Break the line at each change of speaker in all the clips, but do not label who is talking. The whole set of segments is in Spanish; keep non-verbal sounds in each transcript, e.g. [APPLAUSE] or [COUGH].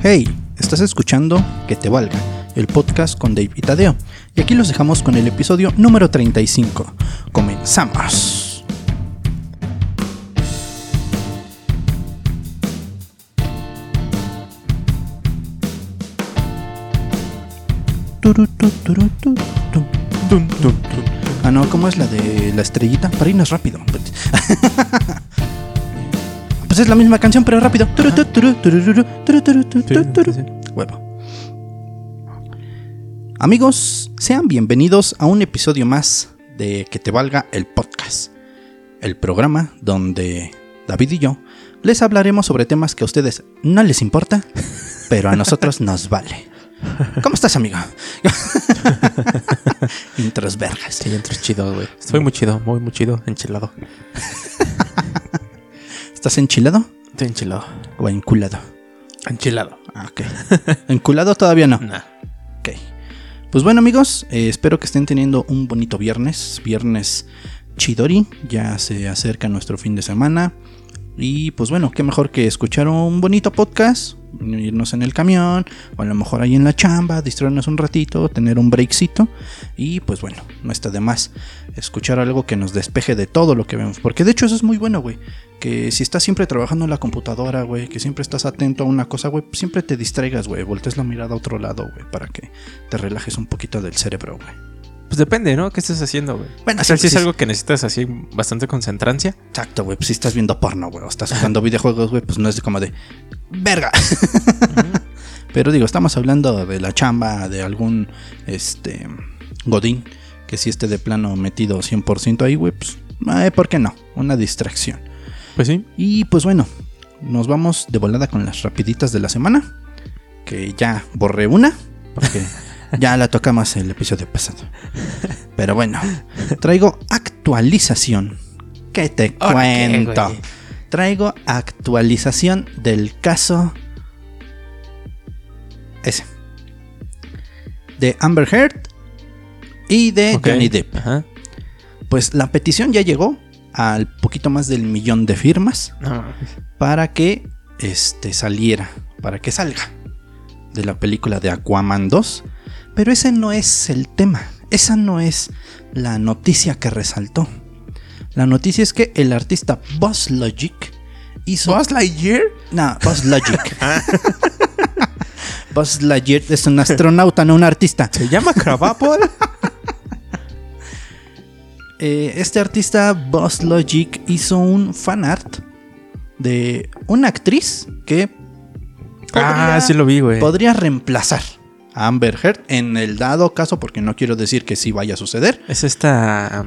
Hey, estás escuchando Que te valga, el podcast con Dave Tadeo. Y aquí los dejamos con el episodio número 35. Comenzamos. Ah, no, ¿cómo es la de la estrellita? Para irnos rápido. [LAUGHS] Pues es la misma canción, pero rápido. Huevo. Amigos, sean bienvenidos a un episodio más de Que te valga el podcast. El programa donde David y yo les hablaremos sobre temas que a ustedes no les importa, pero a nosotros [LAUGHS] nos vale. ¿Cómo estás, amigo? [LAUGHS] Intros vergas.
Sí, entro chido, güey. Estoy muy chido, muy, muy chido, enchilado. [LAUGHS]
¿Estás enchilado
Estoy enchilado.
o enculado?
Enchilado.
Ah, ok. [LAUGHS] ¿Enculado todavía no?
Nah.
Ok. Pues bueno, amigos, eh, espero que estén teniendo un bonito viernes. Viernes Chidori. Ya se acerca nuestro fin de semana. Y pues bueno, qué mejor que escuchar un bonito podcast, irnos en el camión, o a lo mejor ahí en la chamba, distraernos un ratito, tener un breakcito. Y pues bueno, no está de más escuchar algo que nos despeje de todo lo que vemos. Porque de hecho eso es muy bueno, güey. Que si estás siempre trabajando en la computadora, güey, que siempre estás atento a una cosa, güey, siempre te distraigas, güey. Voltees la mirada a otro lado, güey, para que te relajes un poquito del cerebro, güey.
Pues depende, ¿no? ¿Qué estés haciendo, güey?
Bueno,
o sea,
sí,
si es
sí.
algo que necesitas así bastante concentrancia.
Exacto, güey. Pues si estás viendo porno, güey, o estás jugando [LAUGHS] videojuegos, güey, pues no es como de. ¡Verga! [LAUGHS] Pero digo, estamos hablando de la chamba, de algún. Este. Godín, que si esté de plano metido 100% ahí, güey, pues. eh, ¿Por qué no? Una distracción.
Pues sí.
Y pues bueno, nos vamos de volada con las rapiditas de la semana. Que ya borré una, porque [LAUGHS] ya la tocamos el episodio pasado. Pero bueno, traigo actualización. ¿Qué te
Ahora, ¿qué,
cuento?
güey?
traigo actualización del caso ese. De Amber Heard y de
Ok.
Johnny Depp.
Ajá.
Pues la petición ya llegó al poquito más del millón de firmas
No,
para que este saliera, para que salga de la película de Aquaman 2, pero ese no es el tema, esa no es la noticia que resaltó. La noticia es que el artista Buzz Logic hizo
¿Buzz Lightyear?
no, Buzz Logic. [LAUGHS] [LAUGHS] Buzz Lightyear es un astronauta, no un artista.
¿Se llama Crabapple? [LAUGHS]
Eh, este artista Buzz Logic hizo un fan art de una actriz que podría,
ah, sí lo vi, güey.
podría reemplazar Amber Heard en el dado caso, porque no quiero decir que sí vaya a suceder.
Es esta.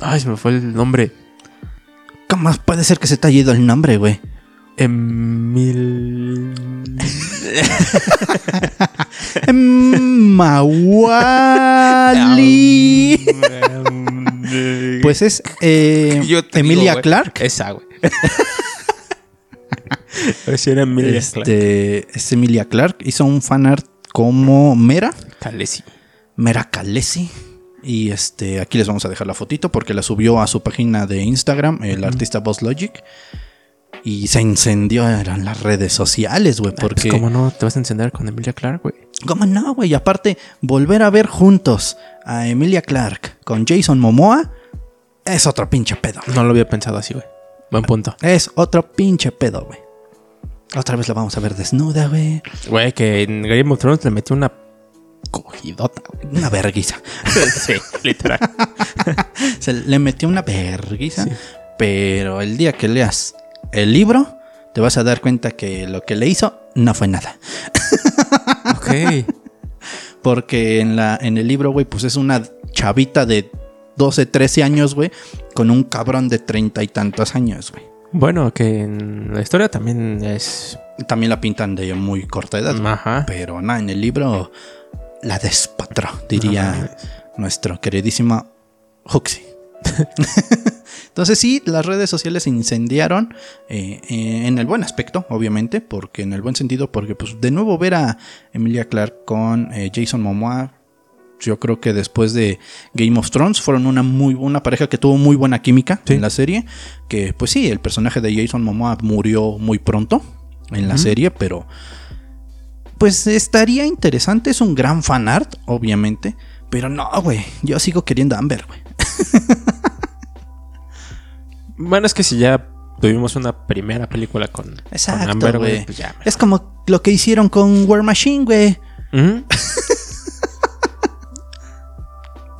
Ay, se me fue el nombre.
¿Cómo puede ser que se te haya ido el nombre, güey?
Emil. [LAUGHS]
Mawali. [LAUGHS] Pues es eh,
Yo
Emilia
digo,
Clark.
Esa, güey. [LAUGHS] Era Emilia Clark.
Este, es Emilia Clark. Hizo un fanart como Mera.
Khaleesi.
Mera Khaleesi. Y este, aquí les vamos a dejar la fotito porque la subió a su página de Instagram, el artista Boss Logic. Y se incendió en las redes sociales, güey.
Porque...
Porque.
¿Cómo no te vas a encender con Emilia Clark, güey?
¿Cómo no, güey? Y aparte, volver a ver juntos a Emilia Clark con Jason Momoa es otro pinche pedo.
No lo había pensado así, güey. Buen punto.
Es otro pinche pedo, güey. Otra vez la vamos a ver desnuda, güey.
Güey, que en Game of Thrones le metió una cogidota, güey.
Una verguiza. [LAUGHS]
sí, literal. [LAUGHS]
Se le metió una verguiza.
Sí.
Pero el día que leas el libro, te vas a dar cuenta que lo que le hizo no fue nada. [LAUGHS]
ok.
Porque en, la, en el libro, güey, pues es una chavita de 12, 13 años, güey, con un cabrón de treinta y tantos años, güey.
Bueno, que en la historia también es.
También la pintan de muy corta edad.
Ajá.
Pero nada, en el libro la despatró, diría
No
nuestro queridísimo Huxley. [LAUGHS] Entonces sí, las redes sociales se incendiaron eh, eh, en el buen aspecto, obviamente, porque en el buen sentido, porque pues de nuevo ver a Emilia Clark con eh, Jason Momoa, yo creo que después de Game of Thrones fueron una muy buena pareja que tuvo muy buena química
Sí.
en la serie, que pues sí, el personaje de Jason Momoa murió muy pronto en la serie, pero pues estaría interesante. Es un gran fan art, obviamente. Pero no, güey. Yo sigo queriendo a Amber, güey. [LAUGHS]
Bueno, es que si ya tuvimos una primera película con, Amber,
güey.
pues ya.
Es como lo que hicieron con War Machine, güey. [LAUGHS]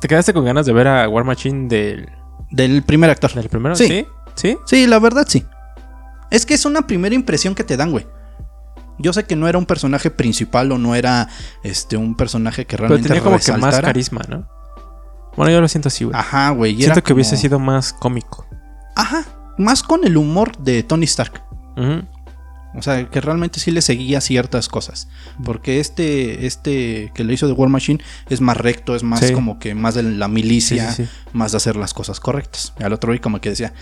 ¿Te quedaste con ganas de ver a War Machine del,
Del primer actor.
del primero?
Sí.
¿Sí? ¿Sí?
Sí, la verdad sí. Es que es una primera impresión que te dan, güey. Yo sé que no era un personaje principal o no era este un personaje que
Pero
realmente
tenía como que más
resaltara.
carisma, ¿no? Bueno, yo lo siento así, güey.
Ajá, güey.
Siento que hubiese sido más cómico.
Ajá. Más con el humor de Tony Stark.
Ujú.
O sea, que realmente sí le seguía ciertas cosas. Porque este, este que le hizo de War Machine es más recto, es más
Sí.
como que más de la milicia,
sí, sí.
más de hacer las cosas correctas. Y al otro güey como que decía,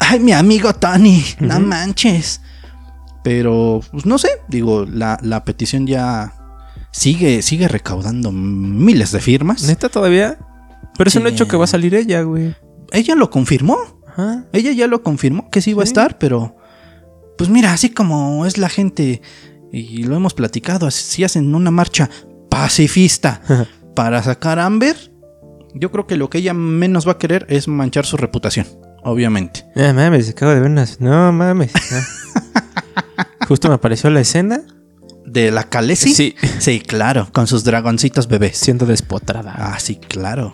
ay, mi amigo Tony, no
Ujú.
manches. Pero, pues no sé, digo, la, la petición ya sigue, sigue recaudando miles de firmas.
¿Neta todavía? Pero es un hecho que va a salir ella, güey.
Ella lo confirmó.
Ajá.
Ella ya lo confirmó que sí iba a estar, pero pues mira, así como es la gente y lo hemos platicado, si hacen una marcha pacifista [LAUGHS] para sacar a Amber, yo creo que lo que ella menos va a querer es manchar su reputación, obviamente.
No mames, acabo de ver unas. No mames. no. [LAUGHS] Justo me apareció la escena.
De la Khaleesi.
Sí.
Sí, claro, con sus dragoncitos bebés.
Siendo despotrada.
Ah, sí, claro.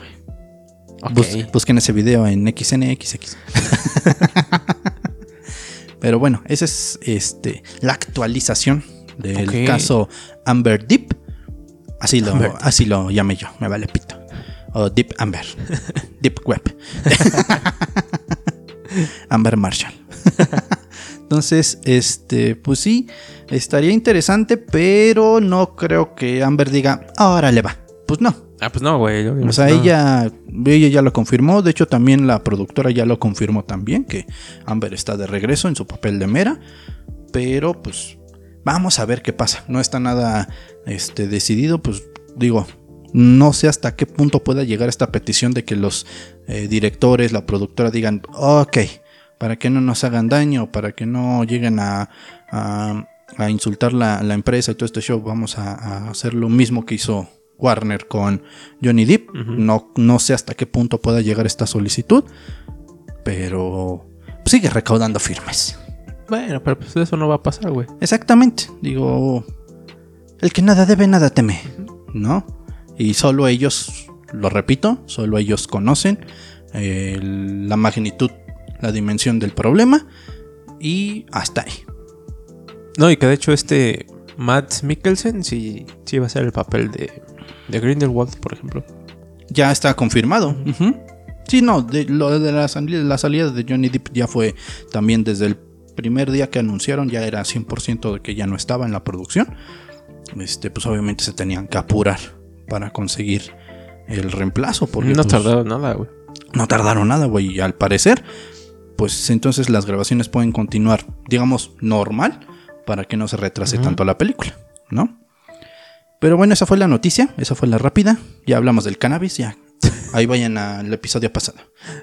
Ok.
Bus- busquen ese video en XNXX. [LAUGHS] Pero bueno, esa es este, la actualización del caso Amber Deep. Así lo,
Amber.
así lo llamé yo, me vale pito. O Deep Amber. [LAUGHS] Deep Web. [LAUGHS] Amber Marshall. [LAUGHS] Entonces, este, pues sí, estaría interesante, pero no creo que Amber diga, ahora le va. Pues no,
Ah, pues no, güey.
o sea,
no.
ella, ella ya lo confirmó. De hecho, también la productora ya lo confirmó también. Que Amber está de regreso en su papel de Mera. Pero pues vamos a ver qué pasa. No está nada este, decidido. Pues digo, no sé hasta qué punto pueda llegar esta petición de que los eh, directores, la productora digan, ok, para que no nos hagan daño, para que no lleguen a, a- a insultar la, la empresa y todo este show, vamos a, a hacer lo mismo que hizo Warner con Johnny Depp. No, no sé hasta qué punto pueda llegar esta solicitud, pero sigue recaudando firmes.
Bueno, pero pues eso no va a pasar, güey.
Exactamente, digo, el que nada debe, nada teme, ¿no? Y solo ellos, lo repito, solo ellos conocen eh, la magnitud, la dimensión del problema y hasta ahí.
No, y que de hecho este Matt Mikkelsen sí, sí va a ser el papel de, de Grindelwald, por ejemplo.
Ya está confirmado. Sí, no, de, lo de la, sali- la salida de Johnny Depp ya fue también desde el primer día que anunciaron, ya era 100% de que ya no estaba en la producción. Este, pues obviamente se tenían que apurar para conseguir el reemplazo. Porque,
no
pues,
tardaron nada, güey.
no tardaron nada, güey. Y al parecer, pues entonces las grabaciones pueden continuar, digamos, normal, para que no se retrase tanto la película, ¿no? Pero bueno, esa fue la noticia, esa fue la rápida. Ya hablamos del cannabis, ya. Ahí vayan al episodio pasado.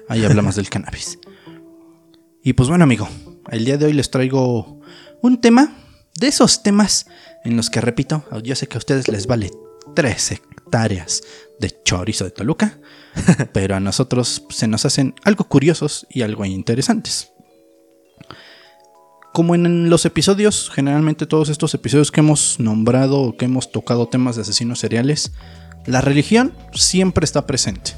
Ahí hablamos del cannabis. Y pues bueno, amigo, el día de hoy les traigo un tema de esos temas en los que, repito, yo sé que a ustedes les vale 3 hectáreas de chorizo de Toluca, [LAUGHS] pero a nosotros se nos hacen algo curiosos y algo interesantes. Como en los episodios, generalmente todos estos episodios que hemos nombrado o que hemos tocado temas de asesinos seriales, la religión siempre está presente.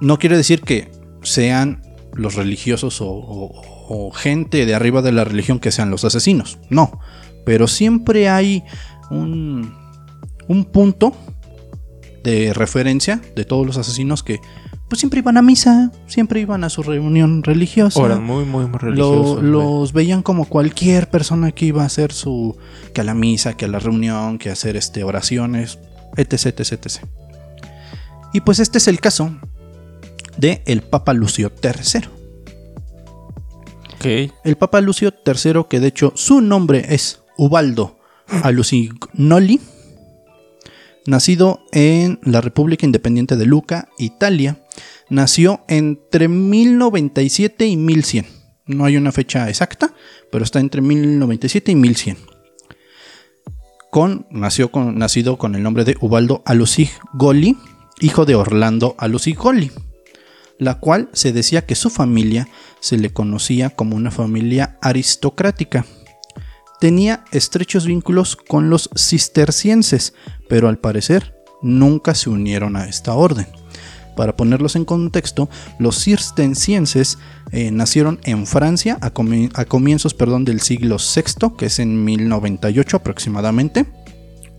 No quiere decir que sean los religiosos o, gente de arriba de la religión que sean los asesinos, no, pero siempre hay un punto de referencia de todos los asesinos que pues siempre iban a misa, siempre iban a su reunión religiosa.
Ahora, muy, muy, muy
Lo-
religioso. güey.
los veían como cualquier persona que iba a hacer su. que a la misa, que a la reunión, que a hacer este, oraciones, etc, etc, etc. Y pues este es el caso de el Papa Lucio III.
Ok.
El Papa Lucio III, que de hecho su nombre es Ubaldo Alucignoli, nacido en la República Independiente de Luca, Italia, nació entre 1097 y 1100. No hay una fecha exacta, pero está entre 1097 y 1100. con, nació con, nacido con el nombre de Ubaldo Alusig Goli, hijo de Orlando Alusig Goli, la cual se decía que su familia se le conocía como una familia aristocrática. Tenía estrechos vínculos con los cistercienses, pero al parecer nunca se unieron a esta orden. Para ponerlos en contexto, los cistercienses eh, nacieron en Francia a, comienzos perdón, del siglo VI, que es en 1098 aproximadamente,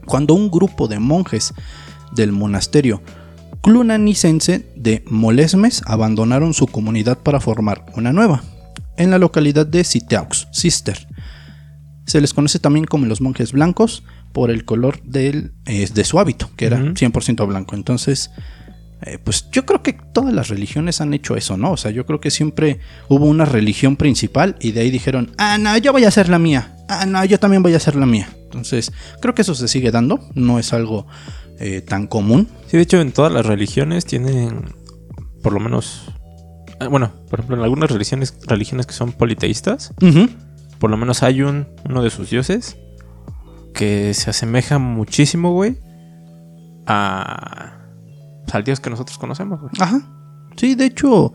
cuando un grupo de monjes del monasterio clunanicense de Molesmes abandonaron su comunidad para formar una nueva, en la localidad de Citeaux, Cister. Se les conoce también como los monjes blancos por el color del, eh, de su hábito, que era 100% blanco. Entonces, eh, pues yo creo que todas las religiones han hecho eso, ¿no? O sea, yo creo que siempre hubo una religión principal y de ahí dijeron, ah, no, yo voy a hacer la mía. Ah, no, yo también voy a hacer la mía. Entonces, creo que eso se sigue dando, no es algo eh, tan común.
Sí, de hecho, en todas las religiones tienen, por lo menos, eh, bueno, por ejemplo, en algunas religiones, religiones que son politeístas, por lo menos hay un, uno de sus dioses que se asemeja muchísimo, güey, a al Dios que nosotros conocemos, güey.
Ajá. Sí, de hecho,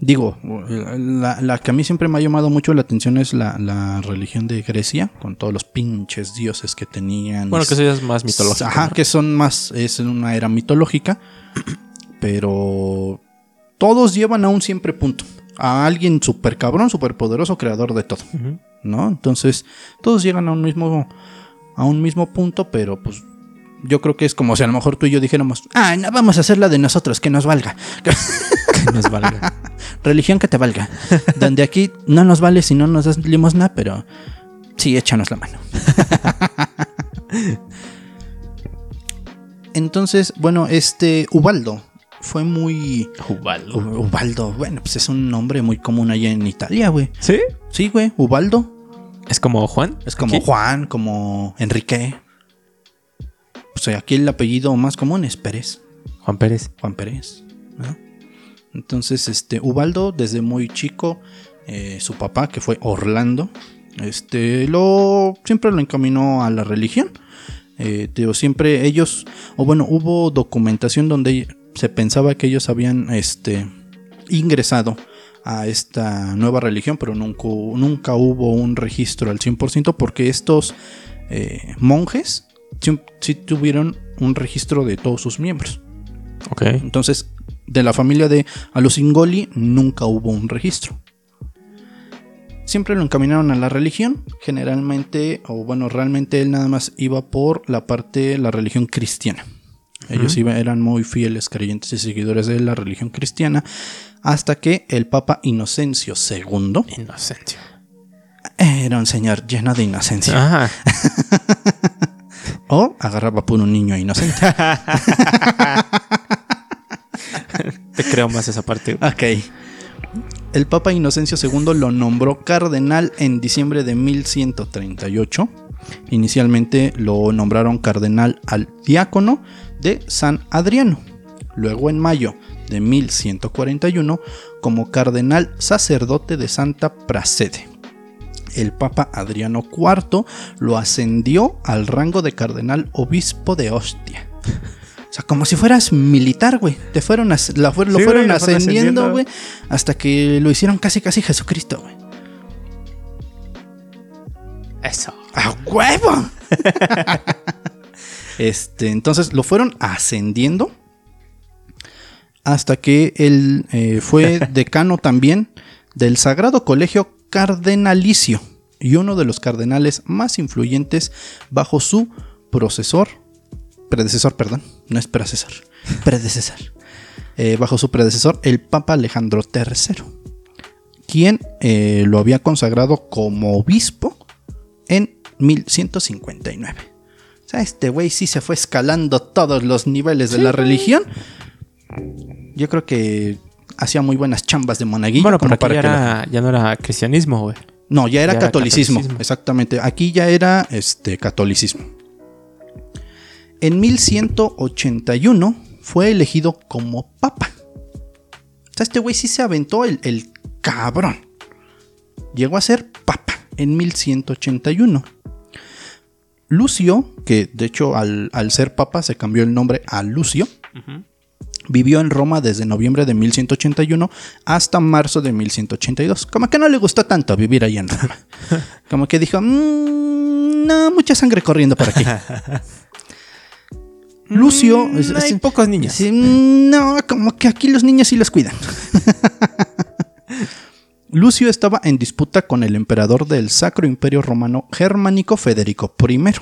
digo, la, que a mí siempre me ha llamado mucho la atención es la, religión de Grecia, con todos los pinches dioses que tenían.
Bueno, que eso ya es más mitológico.
Ajá, que son más, es una era mitológica, pero todos llevan a un siempre punto. A alguien súper cabrón, súper poderoso, creador de todo. ¿No? Entonces, todos llegan a un mismo, a un mismo punto, pero pues yo creo que es como si a lo mejor tú y yo dijéramos, ah, no vamos a hacer la de nosotros, que nos valga. [LAUGHS]
que nos valga.
Religión que te valga. Donde aquí no nos vale si no nos das limosna, pero sí, échanos la mano. [LAUGHS] Entonces, bueno, este Ubaldo fue muy.
Ubaldo.
Ubaldo, bueno, pues es un nombre muy común allá en Italia, güey.
¿Sí?
Sí, güey, Ubaldo.
¿Es como Juan?
Es como Juan, como Enrique pues aquí el apellido más común es Pérez.
Juan Pérez.
Juan Pérez. Entonces, este, Ubaldo, desde muy chico, eh, su papá, que fue Orlando, este, lo, siempre lo encaminó a la religión. Eh, siempre ellos, o bueno, hubo documentación donde se pensaba que ellos habían este, ingresado a esta nueva religión, pero nunca, nunca hubo un registro al 100% porque estos eh, monjes sí, tuvieron un registro de todos sus miembros.
Ok.
Entonces, de la familia de Alusingoli nunca hubo un registro. Siempre lo encaminaron a la religión, generalmente, o bueno, realmente él nada más iba por la parte, la religión cristiana. Ellos eran muy fieles creyentes y seguidores de la religión cristiana, hasta que el Papa Inocencio II.
Inocencio.
Era un señor lleno de inocencia. Ajá. [LAUGHS] O agarraba por un niño inocente. [LAUGHS]
Te creo más esa parte.
Ok. El Papa Inocencio II lo nombró cardenal en diciembre de 1138. Inicialmente lo nombraron cardenal al diácono de San Adriano. Luego en mayo de 1141 como cardenal sacerdote de Santa Prasede el Papa Adriano IV lo ascendió al rango de cardenal obispo de Ostia. O sea, como si fueras militar, güey. Te fueron lo fueron ascendiendo, güey, hasta que lo hicieron casi casi Jesucristo, güey.
Eso.
¡A huevo! [LAUGHS] este, entonces lo fueron ascendiendo hasta que él eh, fue [LAUGHS] decano también del Sagrado Colegio cardenalicio y uno de los cardenales más influyentes bajo su procesor, predecesor, perdón, no es predecesor, predecesor, eh, bajo su predecesor, el Papa Alejandro III, quien eh, lo había consagrado como obispo en 1159. Sea, este güey sí se fue escalando todos los niveles de la religión. Yo creo que hacía muy buenas chambas de monaguillo.
Bueno, pero para ya, ya no era cristianismo, güey.
No, ya era, catolicismo, exactamente. Aquí ya era este, catolicismo. En 1181 fue elegido como papa. O sea, este güey sí se aventó el, el cabrón. Llegó a ser papa en 1181. Lucio, que de hecho al, ser papa se cambió el nombre a Lucio, vivió en Roma desde noviembre de 1181 hasta marzo de 1182. Como que no le gustó tanto vivir ahí en Roma. [LAUGHS] Como que dijo, mm, no, mucha sangre corriendo por aquí. [LAUGHS] Lucio.
Mm, hay pocos niños.
Mm, no, como que aquí los niños sí los cuidan. [LAUGHS] Lucio estaba en disputa con el emperador del Sacro Imperio Romano Germánico Federico I.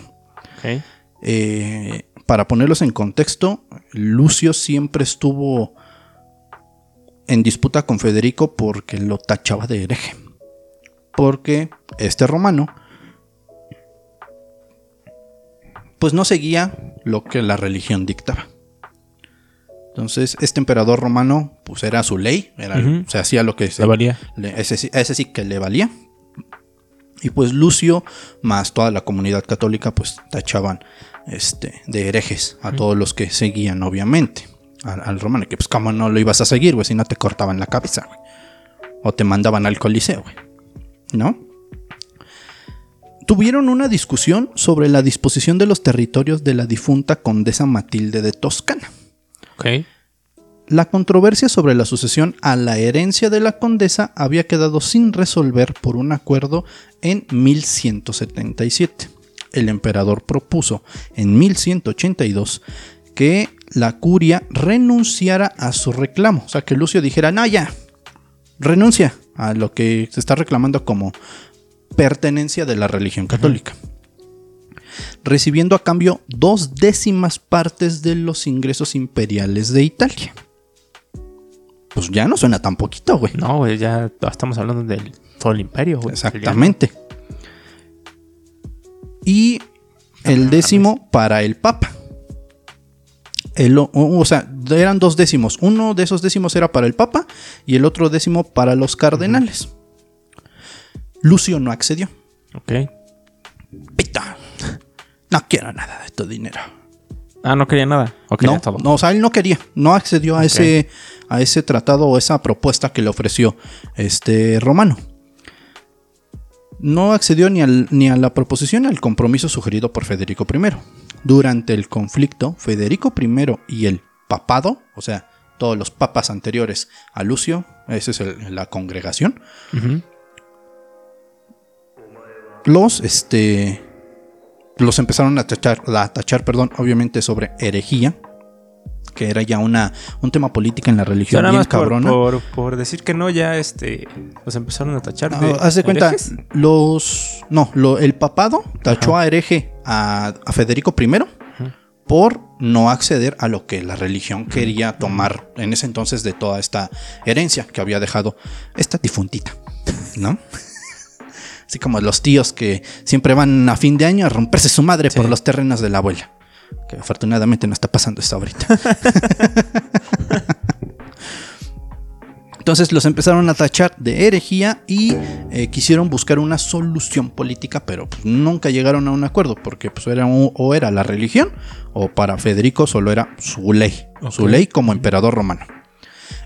Eh, para ponerlos en contexto, Lucio siempre estuvo en disputa con Federico porque lo tachaba de hereje. Porque este romano pues no seguía lo que la religión dictaba. Entonces, este emperador romano, pues era su ley, era, se hacía lo que se,
le valía.
ese, ese, sí que le valía. Y pues Lucio, más toda la comunidad católica, pues tachaban este, de herejes a todos los que seguían, obviamente, al, romano. Que pues, ¿cómo no lo ibas a seguir, güey? Si no te cortaban la cabeza, güey. O te mandaban al coliseo, güey. ¿No? Tuvieron una discusión sobre la disposición de los territorios de la difunta condesa Matilde de Toscana. La controversia sobre la sucesión a la herencia de la condesa había quedado sin resolver por un acuerdo en 1177. El emperador propuso en 1182 que la curia renunciara a su reclamo, o sea, que Lucio dijera, no, ya, renuncia a lo que se está reclamando como pertenencia de la religión católica recibiendo a cambio dos décimas partes de los ingresos imperiales de Italia. Pues ya no suena tan poquito, güey.
No, güey, ya estamos hablando del todo el imperio, güey.
Exactamente. Y el décimo para el Papa. o sea, eran dos décimos. Uno de esos décimos era para el Papa y el otro décimo para los cardenales. Lucio no accedió.
Ok.
Pita. No quiero nada de tu dinero.
Ah, no quería nada.
no, no, o sea, él no quería, no accedió a ese a ese tratado o esa propuesta que le ofreció este Romano. No accedió ni, ni a la proposición al compromiso sugerido por Federico I. Durante el conflicto, Federico I y el papado, o sea, todos los papas anteriores a Lucio, esa es la congregación, los este, los empezaron a tachar, a tachar perdón, obviamente sobre herejía, que era ya una, un tema político en la religión bien cabrona.
Por, decir que no, ya este, los empezaron a tachar.
de haz de cuenta, los. No, el papado tachó a hereje a, Federico I por no acceder a lo que la religión quería tomar en ese entonces de toda esta herencia que había dejado esta difuntita, ¿no? Así como los tíos que siempre van a fin de año a romperse su madre por los terrenos de la abuela. Que afortunadamente no está pasando esto ahorita. [LAUGHS] Entonces los empezaron a tachar de herejía y eh, quisieron buscar una solución política, pero pues, nunca llegaron a un acuerdo, porque pues, era o era la religión, o para Federico solo era su ley, su ley como emperador romano.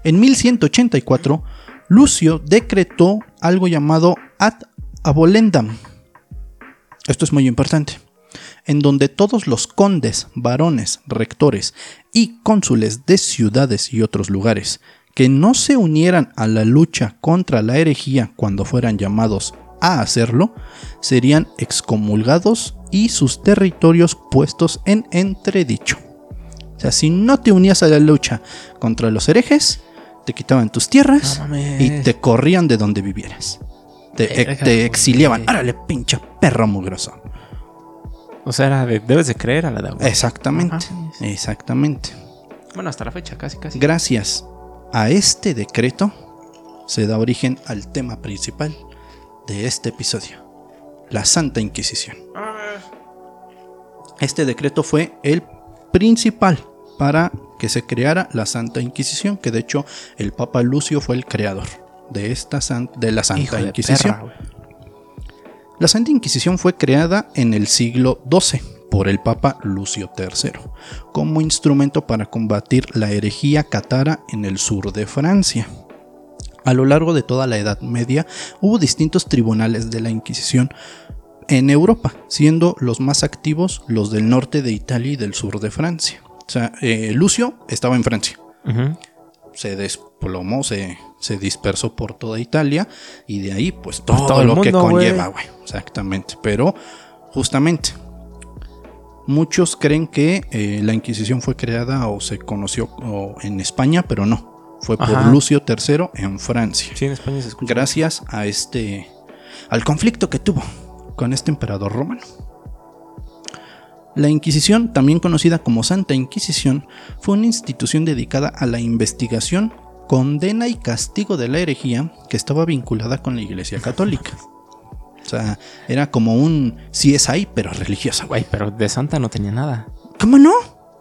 En 1184, Lucio decretó algo llamado ad abolendam. Esto es muy importante. En donde todos los condes, varones, rectores y cónsules de ciudades y otros lugares que no se unieran a la lucha contra la herejía cuando fueran llamados a hacerlo, serían excomulgados y sus territorios puestos en entredicho. O sea, si no te unías a la lucha contra los herejes, te quitaban tus tierras y te corrían de donde vivieras. Te, exiliaban. Árale, pinche perro mugroso.
O sea, era de, debes de creer a la deuda.
Exactamente, exactamente.
Bueno, hasta la fecha, casi, casi.
Gracias a este decreto se da origen al tema principal de este episodio, la Santa Inquisición. Este decreto fue el principal para que se creara la Santa Inquisición, que de hecho el Papa Lucio fue el creador de, esta de la Santa Inquisición. la Santa Inquisición fue creada en el siglo XII por el Papa Lucio III como instrumento para combatir la herejía catara en el sur de Francia. A lo largo de toda la Edad Media hubo distintos tribunales de la Inquisición en Europa, siendo los más activos los del norte de Italia y del sur de Francia. O sea, eh, Lucio estaba en Francia. Se desplomó, se, se, dispersó por toda Italia y de ahí pues todo, lo que conlleva, güey. Exactamente. Pero justamente, muchos creen que eh, la Inquisición fue creada o se conoció en España, pero no. Fue por Lucio III en Francia.
Sí, en España se escucha.
Gracias a este, al conflicto que tuvo con este emperador romano. La Inquisición, también conocida como Santa Inquisición, fue una institución dedicada a la investigación, condena y castigo de la herejía que estaba vinculada con la Iglesia Católica. O sea, era como un CSI, pero religiosa.
Güey, pero de santa no tenía nada.
¿Cómo no?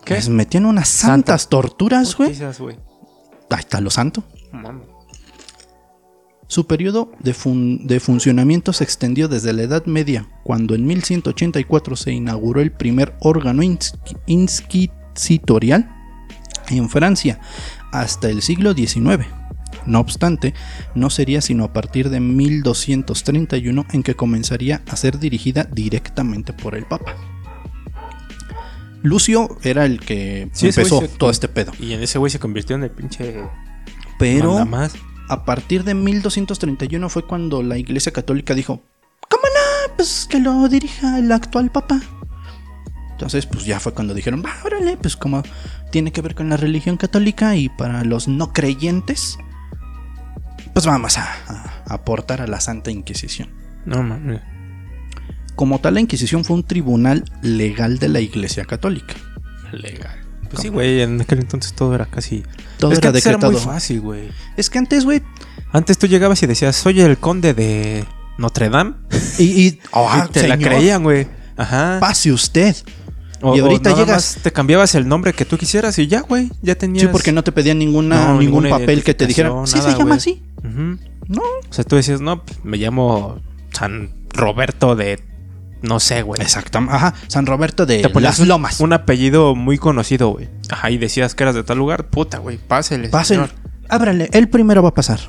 ¿Qué? Pues metían unas santas torturas, güey. Ahí está lo santo. Su periodo de, funcionamiento se extendió desde la Edad Media, cuando en 1184 se inauguró el primer órgano inquisitorial en Francia, hasta el siglo XIX. No obstante, no sería sino a partir de 1231 en que comenzaría a ser dirigida directamente por el Papa. Lucio era el que empezó todo este pedo.
Y en ese güey se convirtió en el pinche.
Pero a partir de 1231 fue cuando la Iglesia Católica dijo, ¿cómo no? Pues que lo dirija el actual Papa. Entonces, pues ya fue cuando dijeron, va, órale, pues como tiene que ver con la religión católica y para los no creyentes, pues vamos a, aportar a la Santa Inquisición.
No mames.
Como tal, la Inquisición fue un tribunal legal de la Iglesia Católica.
Legal. Pues sí, güey, en aquel entonces todo era casi.
Todo era decretado. muy
fácil, güey.
Es que antes, güey.
Antes tú llegabas y decías, soy el conde de Notre Dame.
Y,
oh, [LAUGHS] te la creían, güey.
Ajá. Pase usted. Y ahorita llegas.
te cambiabas el nombre que tú quisieras y ya, güey. Ya tenías.
Sí, porque no te pedían ninguna, ningún papel que te dijera. sí, se llama así.
No. O sea, tú decías, no, me llamo San Roberto de no sé, güey.
Exacto. Ajá. San Roberto de Las Lomas.
Un apellido muy conocido, güey. Ajá. Y decías que eras de tal lugar. Puta, güey. Pásele.
Pásele. Ábrale. El primero va a pasar.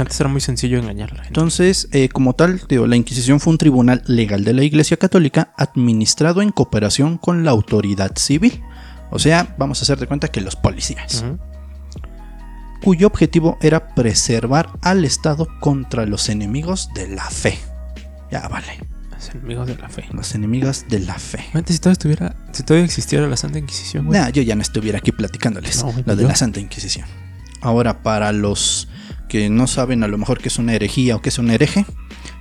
Antes era muy sencillo engañarla.
Entonces, eh, como tal, la Inquisición fue un tribunal legal de la Iglesia Católica administrado en cooperación con la autoridad civil. O sea, vamos a hacer de cuenta que los policías. Cuyo objetivo era preservar al Estado contra los enemigos de la fe. Ya vale.
Los enemigos de la fe.
Los enemigos de la fe.
Antes, si todavía, estuviera, si todavía existiera la Santa Inquisición, güey.
Nah, yo ya no estuviera aquí platicándoles lo de la Santa Inquisición. Ahora, para los que no saben a lo mejor qué es una herejía o qué es un hereje,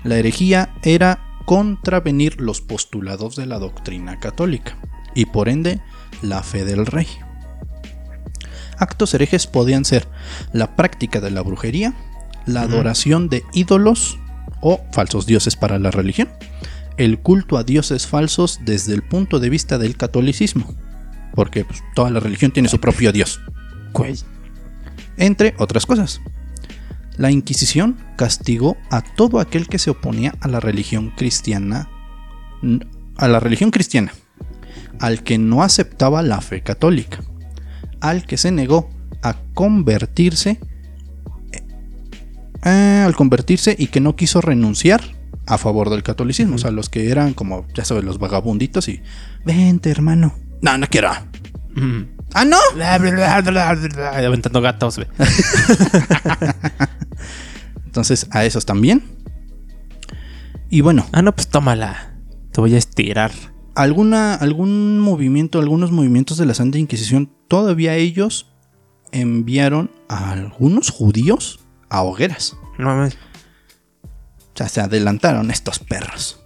la herejía era contravenir los postulados de la doctrina católica y por ende la fe del rey. Actos herejes podían ser la práctica de la brujería, la adoración de ídolos o falsos dioses para la religión, el culto a dioses falsos desde el punto de vista del catolicismo, porque pues, toda la religión tiene su propio dios. Entre otras cosas. La Inquisición castigó a todo aquel que se oponía a la religión cristiana, a la religión cristiana, al que no aceptaba la fe católica, al que se negó a convertirse, eh, al convertirse y que no quiso renunciar a favor del catolicismo. O sea, los que eran como, ya sabes, los vagabunditos y. Vente, hermano. No, no quiero. Ah, no.
Aventando gatos, [LAUGHS]
Entonces, a esos también. Y bueno.
Ah, no, pues tómala. Te voy a estirar.
Alguna, algún movimiento, algunos movimientos de la Santa Inquisición, todavía ellos enviaron a algunos judíos a hogueras.
No mames
sea, se adelantaron estos perros.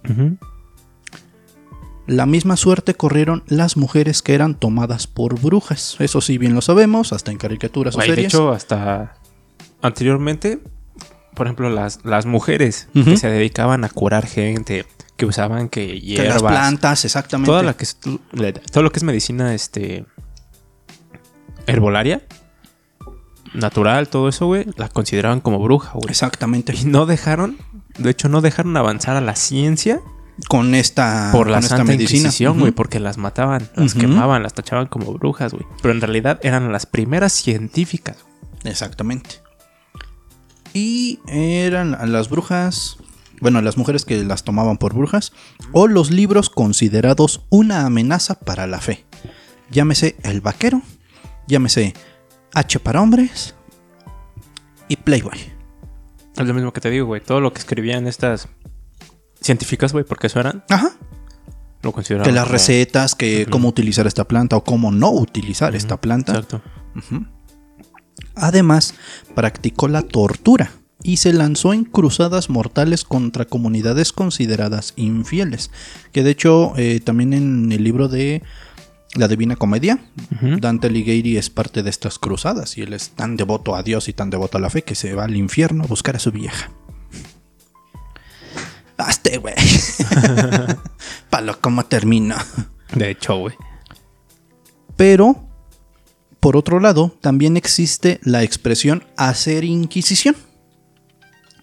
La misma suerte corrieron las mujeres que eran tomadas por brujas. Eso sí, bien lo sabemos, hasta en caricaturas o series.
De hecho, hasta anteriormente, por ejemplo, las, las mujeres que se dedicaban a curar gente, que usaban que hierbas.
las plantas, exactamente.
Que todo lo que es medicina este, herbolaria, natural, todo eso, güey, la consideraban como bruja, güey.
Exactamente.
Y no dejaron de hecho, no dejaron avanzar a la ciencia
con esta
por la Santa medicina. güey, porque las mataban, las quemaban, las tachaban como brujas, güey. Pero en realidad eran las primeras científicas.
Exactamente. Y eran las brujas, bueno, las mujeres que las tomaban por brujas, o los libros considerados una amenaza para la fe. Llámese El Vaquero, llámese H para hombres y Playboy.
Es lo mismo que te digo, güey. Todo lo que escribían estas científicas, güey, porque eso eran.
Ajá.
Lo consideraban.
Que las
como-
recetas, que cómo utilizar esta planta o cómo no utilizar esta planta.
Exacto.
Además, practicó la tortura y se lanzó en cruzadas mortales contra comunidades consideradas infieles. Que de hecho, eh, también en el libro de La Divina Comedia. Dante Alighieri es parte de estas cruzadas y él es tan devoto a Dios y tan devoto a la fe que se va al infierno a buscar a su vieja. Hazte, güey. [LAUGHS] [LAUGHS] Palo, ¿cómo termina?
De hecho, güey.
Pero, por otro lado, también existe la expresión hacer inquisición,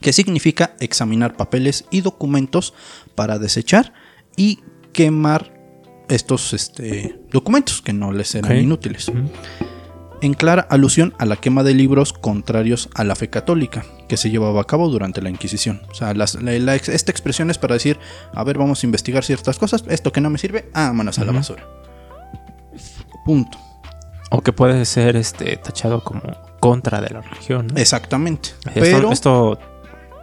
que significa examinar papeles y documentos para desechar y quemar estos este, documentos que no les eran
Ok.
inútiles.
Ujú.
En clara alusión a la quema de libros contrarios a la fe católica que se llevaba a cabo durante la Inquisición. O sea, las- la- la ex- esta expresión es para decir, a ver, vamos a investigar ciertas cosas, esto que no me sirve, ah, manos a la basura. Punto.
O que puede ser este tachado como contra de la religión. ¿no?
Exactamente.
Esto,
Pero
esto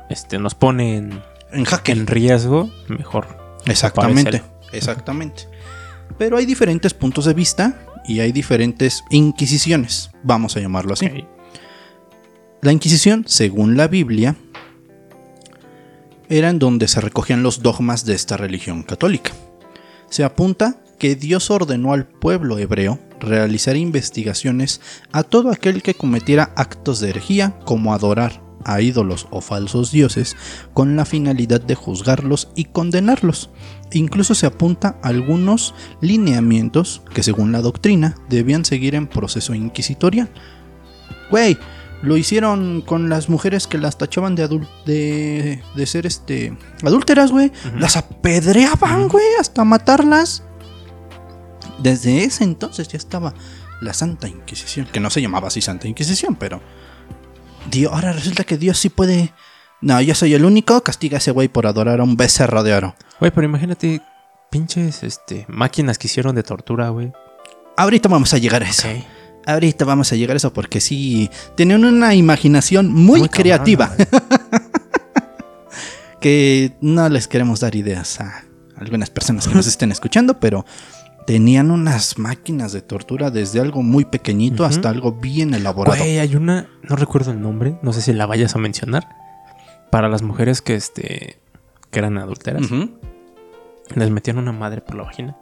este, nos pone en,
en jaque.
en riesgo, mejor.
Exactamente. Exactamente. Pero hay diferentes puntos de vista y hay diferentes inquisiciones, vamos a llamarlo así. La Inquisición, según la Biblia, era en donde se recogían los dogmas de esta religión católica. Se apunta que Dios ordenó al pueblo hebreo realizar investigaciones a todo aquel que cometiera actos de herejía como adorar a ídolos o falsos dioses con la finalidad de juzgarlos y condenarlos. Incluso se apunta a algunos lineamientos que según la doctrina debían seguir en proceso inquisitorial. Güey, lo hicieron con las mujeres que las tachaban de adul de, de ser este adúlteras, güey. Las apedreaban, güey, hasta matarlas. Desde ese entonces ya estaba la Santa Inquisición, que no se llamaba así Santa Inquisición, pero Dios, ahora resulta que Dios sí puede. No, yo soy el único, castiga a ese güey por adorar a un becerro de oro.
Güey, pero imagínate, pinches este, máquinas que hicieron de tortura, güey.
Ahorita vamos a llegar a eso. Ahorita vamos a llegar a eso porque sí, tienen una imaginación muy,
Muy
creativa. [LAUGHS] que no les queremos dar ideas a algunas personas que nos [LAUGHS] estén escuchando, pero tenían unas máquinas de tortura desde algo muy pequeñito hasta algo bien elaborado.
Güey, hay una, no recuerdo el nombre, no sé si la vayas a mencionar. Para las mujeres que este que eran adulteras, les metían una madre por la vagina,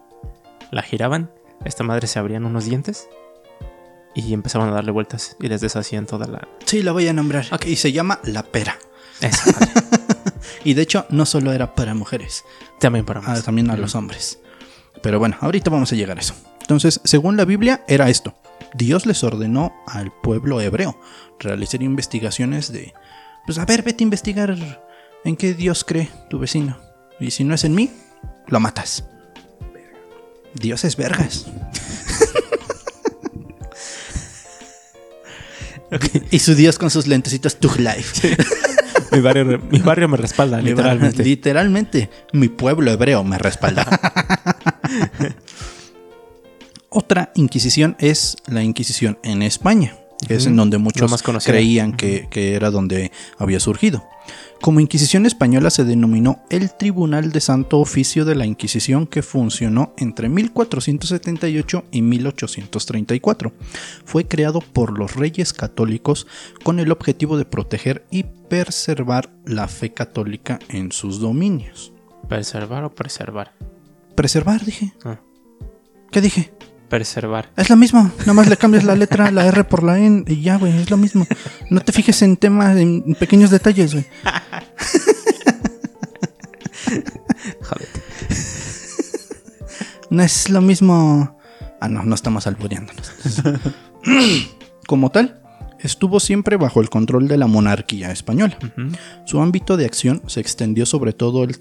la giraban, esta madre se abrían unos dientes y empezaban a darle vueltas y les deshacían toda la.
Sí, la voy a nombrar. Y se llama La Pera.
Esa [LAUGHS] madre.
Y de hecho, no solo era para mujeres,
También para
ah,
más.
también a los hombres. Pero bueno, ahorita vamos a llegar a eso. Entonces, según la Biblia, era esto. Dios les ordenó al pueblo hebreo realizar investigaciones de... Pues a ver, vete a investigar en qué Dios cree tu vecino. Y si no es en mí, lo matas. Dios es vergas. Y su Dios con sus lentecitos Tug Life.
mi, barrio, mi barrio me respalda,
Mi
literalmente.
Literalmente, mi pueblo hebreo me respalda. [LAUGHS] [LAUGHS] Otra inquisición es la Inquisición en España, que es en donde muchos
más
creían que, que era donde había surgido. Como Inquisición española se denominó el Tribunal de Santo Oficio de la Inquisición que funcionó entre 1478 y 1834. Fue creado por los reyes católicos con el objetivo de proteger y preservar la fe católica en sus dominios.
¿Preservar o preservar?
Preservar, dije.
Ah,
¿Qué dije?
preservar.
Es lo mismo, nomás le cambias la letra, la R por la N y ya, güey, es lo mismo. No te fijes en temas, en pequeños detalles, güey. No es lo mismo. Ah, no, no estamos albureándonos. [LAUGHS] Como tal, estuvo siempre bajo el control de la monarquía española. Su ámbito de acción se extendió sobre todo, el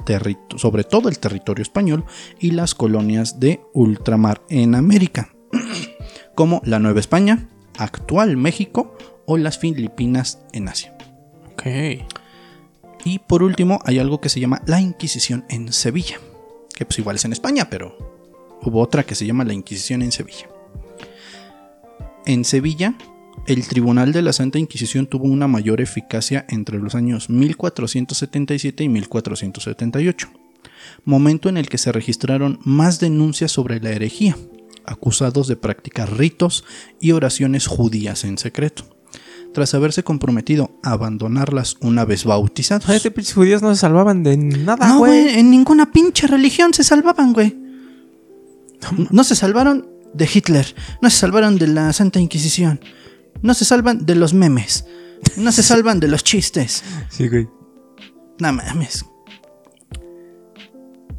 sobre todo el territorio español y las colonias de ultramar en América, [CLEARS THROAT] como la Nueva España, actual México o las Filipinas en Asia.
Ok.
Y por último, hay algo que se llama la Inquisición en Sevilla, que pues igual es en España, pero hubo otra que se llama la Inquisición en Sevilla. En Sevilla, el Tribunal de la Santa Inquisición tuvo una mayor eficacia entre los años 1477 y 1478, momento en el que se registraron más denuncias sobre la herejía, acusados de practicar ritos y oraciones judías en secreto tras haberse comprometido a abandonarlas una vez bautizados.
Este pinches judíos no se salvaban de nada,
No,
güey.
güey, en ninguna pinche religión se salvaban, güey. No se salvaron de Hitler, no se salvaron de la Santa Inquisición, no se salvan de los memes, no se salvan de los chistes.
Sí, güey.
No mames.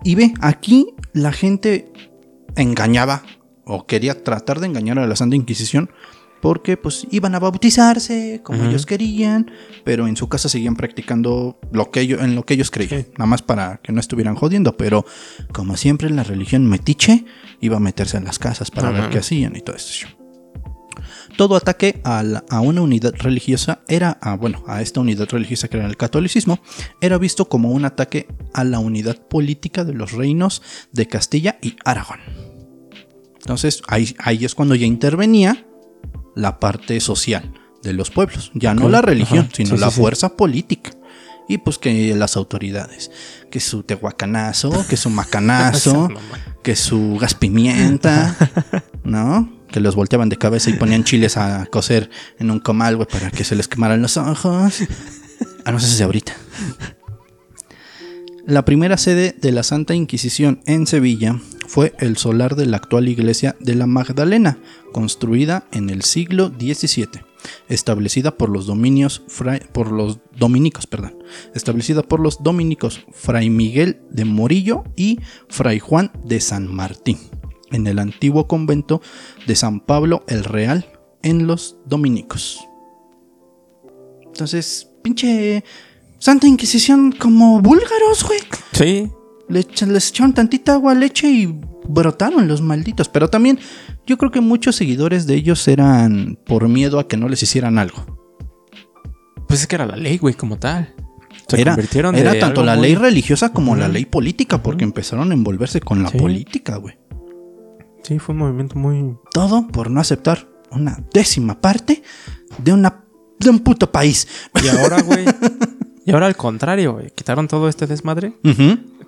Y ve, aquí la gente engañaba o quería tratar de engañar a la Santa Inquisición porque pues iban a bautizarse como ellos querían, pero en su casa seguían practicando lo que ellos, en lo que ellos creían,
Sí.
nada más para que no estuvieran jodiendo, pero como siempre la religión metiche iba a meterse en las casas para ver qué hacían y todo eso. Todo ataque a, la- a una unidad religiosa era, a, bueno, a esta unidad religiosa que era el catolicismo, era visto como un ataque a la unidad política de los reinos de Castilla y Aragón. Entonces ahí, ahí es cuando ya intervenía la parte social de los pueblos, ya no la religión,
ajá,
sino
sí,
la
sí, sí.
fuerza política. Y pues que las autoridades, que su tehuacanazo, que su macanazo, [LAUGHS] que su gas pimienta, [LAUGHS] ¿no? Que los volteaban de cabeza y ponían chiles a cocer en un comal, güey, para que se les quemaran los ojos. Ah, no sé si ahorita. La primera sede de la Santa Inquisición en Sevilla fue el solar de la actual iglesia de la Magdalena, construida en el siglo XVII, establecida por los dominios por los dominicos, perdón, establecida por los dominicos Fray Miguel de Morillo y Fray Juan de San Martín, en el antiguo convento de San Pablo el Real, en los dominicos. Entonces, pinche Santa Inquisición como búlgaros, güey.
Sí.
Le les echaron tantita agua, leche y brotaron los malditos. Pero también yo creo que muchos seguidores de ellos eran por miedo a que no les hicieran algo.
Pues es que era la ley, güey, como tal. Se
era era tanto la
muy-
ley religiosa como la ley política, porque empezaron a envolverse con la
Sí.
política, güey.
Sí, fue un movimiento muy.
Todo por no aceptar una décima parte de una de un puto país.
Y ahora, güey. [LAUGHS] y ahora al contrario, güey. Quitaron todo este desmadre.